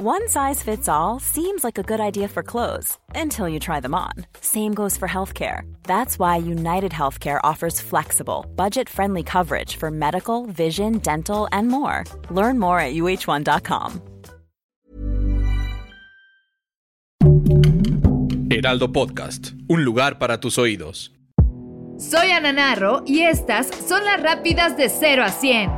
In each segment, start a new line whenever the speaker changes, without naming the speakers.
One size fits all seems like a good idea for clothes until you try them on. Same goes for healthcare. That's why United Healthcare offers flexible, budget friendly coverage for medical, vision, dental, and more. Learn more at uh1.com.
Heraldo Podcast, un lugar para tus oídos.
Soy Ana Narro y estas son las rápidas de 0 a 100.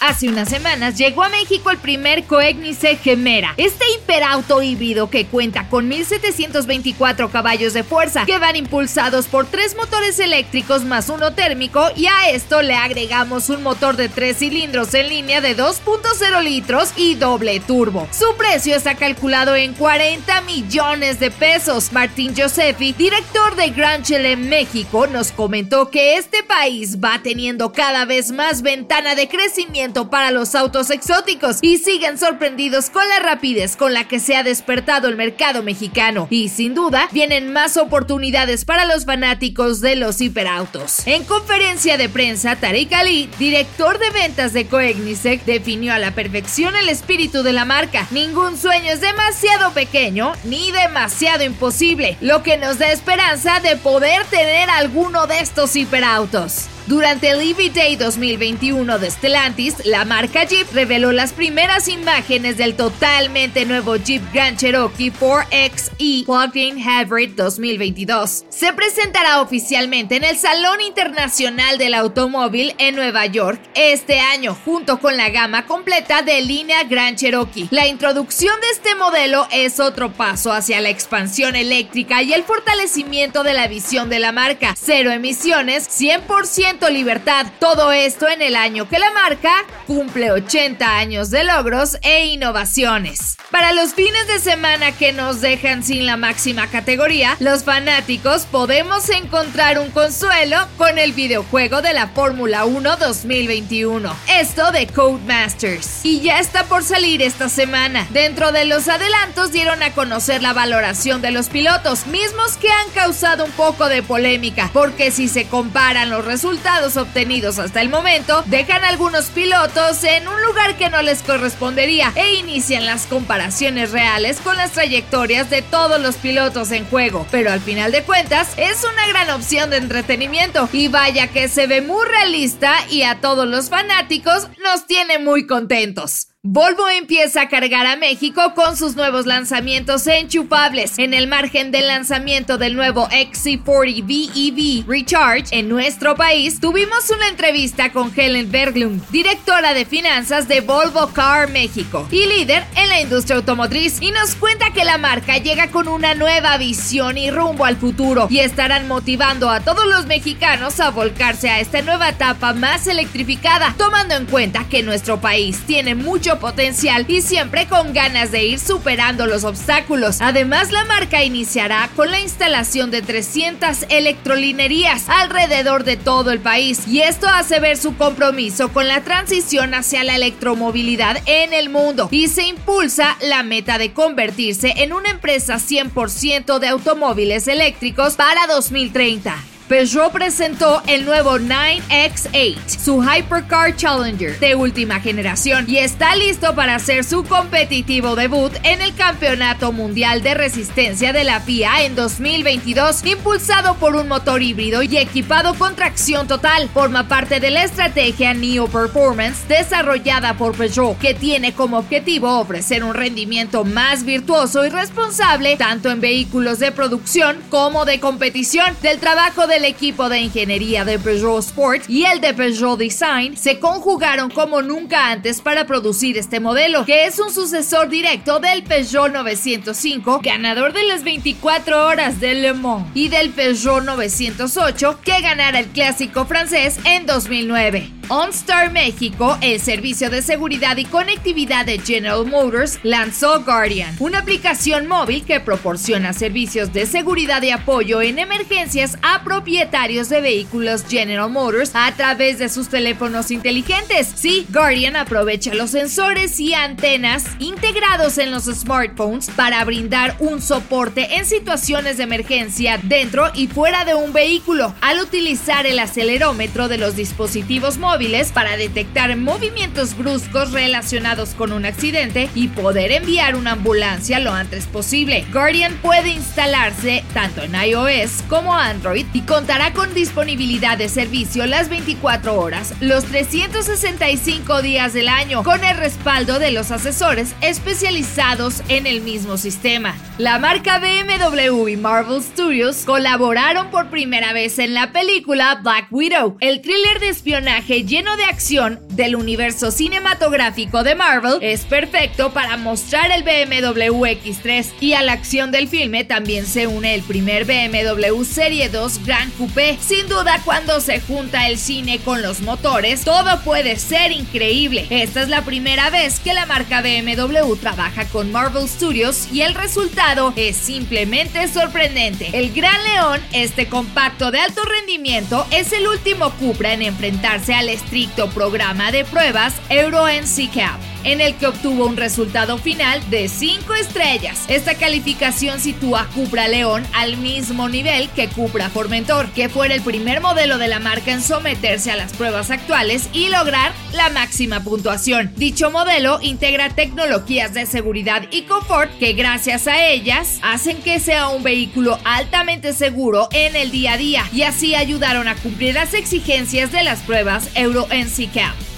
Hace unas semanas llegó a México el primer Coegnice Gemera, este hiperauto híbrido que cuenta con 1724 caballos de fuerza que van impulsados por tres motores eléctricos más uno térmico y a esto le agregamos un motor de tres cilindros en línea de 2.0 litros y doble turbo. Su precio está calculado en 40 millones de pesos. Martín Josefi, director de Grand Chile México, nos comentó que este país va teniendo cada vez más ventana de crecimiento para los autos exóticos y siguen sorprendidos con la rapidez con la que se ha despertado el mercado mexicano. Y sin duda, vienen más oportunidades para los fanáticos de los hiperautos. En conferencia de prensa, Tariq Ali, director de ventas de Coegnisec, definió a la perfección el espíritu de la marca. Ningún sueño es demasiado pequeño ni demasiado imposible, lo que nos da esperanza de poder tener alguno de estos hiperautos. Durante el EV Day 2021 de Stellantis, la marca Jeep reveló las primeras imágenes del totalmente nuevo Jeep Grand Cherokee 4XE Plug-in Hybrid 2022. Se presentará oficialmente en el Salón Internacional del Automóvil en Nueva York este año, junto con la gama completa de línea Grand Cherokee. La introducción de este modelo es otro paso hacia la expansión eléctrica y el fortalecimiento de la visión de la marca. Cero emisiones, 100% libertad. Todo esto en el año que la marca cumple 80 años de logros e innovaciones. Para los fines de semana que nos dejan sin la máxima categoría, los fanáticos podemos encontrar un consuelo con el videojuego de la Fórmula 1 2021. Esto de Codemasters. Y ya está por salir esta semana. Dentro de los adelantos dieron a conocer la valoración de los pilotos, mismos que han causado un poco de polémica, porque si se comparan los resultados, obtenidos hasta el momento dejan a algunos pilotos en un lugar que no les correspondería e inician las comparaciones reales con las trayectorias de todos los pilotos en juego. Pero al final de cuentas es una gran opción de entretenimiento y vaya que se ve muy realista y a todos los fanáticos nos tiene muy contentos. Volvo empieza a cargar a México con sus nuevos lanzamientos enchufables. En el margen del lanzamiento del nuevo XC40 BEV Recharge en nuestro país, tuvimos una entrevista con Helen Berglund, directora de finanzas de Volvo Car México y líder en la industria automotriz, y nos cuenta que la marca llega con una nueva visión y rumbo al futuro y estarán motivando a todos los mexicanos a volcarse a esta nueva etapa más electrificada, tomando en cuenta que nuestro país tiene mucho potencial y siempre con ganas de ir superando los obstáculos. Además, la marca iniciará con la instalación de 300 electrolinerías alrededor de todo el país y esto hace ver su compromiso con la transición hacia la electromovilidad en el mundo y se impulsa la meta de convertirse en una empresa 100% de automóviles eléctricos para 2030. Peugeot presentó el nuevo 9X8, su Hypercar Challenger de última generación, y está listo para hacer su competitivo debut en el Campeonato Mundial de Resistencia de la FIA en 2022, impulsado por un motor híbrido y equipado con tracción total. Forma parte de la estrategia Neo Performance desarrollada por Peugeot, que tiene como objetivo ofrecer un rendimiento más virtuoso y responsable tanto en vehículos de producción como de competición. Del trabajo de el equipo de ingeniería de Peugeot Sport y el de Peugeot Design se conjugaron como nunca antes para producir este modelo, que es un sucesor directo del Peugeot 905, ganador de las 24 horas de Le Mans, y del Peugeot 908, que ganara el clásico francés en 2009. OnStar México, el servicio de seguridad y conectividad de General Motors, lanzó Guardian, una aplicación móvil que proporciona servicios de seguridad y apoyo en emergencias a propietarios de vehículos General Motors a través de sus teléfonos inteligentes. Sí, Guardian aprovecha los sensores y antenas integrados en los smartphones para brindar un soporte en situaciones de emergencia dentro y fuera de un vehículo, al utilizar el acelerómetro de los dispositivos móviles para detectar movimientos bruscos relacionados con un accidente y poder enviar una ambulancia lo antes posible. Guardian puede instalarse tanto en iOS como Android y contará con disponibilidad de servicio las 24 horas, los 365 días del año, con el respaldo de los asesores especializados en el mismo sistema. La marca BMW y Marvel Studios colaboraron por primera vez en la película Black Widow, el thriller de espionaje lleno de acción del universo cinematográfico de Marvel, es perfecto para mostrar el BMW X3 y a la acción del filme también se une el primer BMW Serie 2 Grand Coupé. Sin duda, cuando se junta el cine con los motores, todo puede ser increíble. Esta es la primera vez que la marca BMW trabaja con Marvel Studios y el resultado es simplemente sorprendente. El Gran León, este compacto de alto rendimiento, es el último Cupra en enfrentarse al estricto programa de pruebas Euro NCAP en el que obtuvo un resultado final de 5 estrellas. Esta calificación sitúa a Cupra León al mismo nivel que Cupra Formentor, que fue el primer modelo de la marca en someterse a las pruebas actuales y lograr la máxima puntuación. Dicho modelo integra tecnologías de seguridad y confort que gracias a ellas hacen que sea un vehículo altamente seguro en el día a día y así ayudaron a cumplir las exigencias de las pruebas Euro NCAP.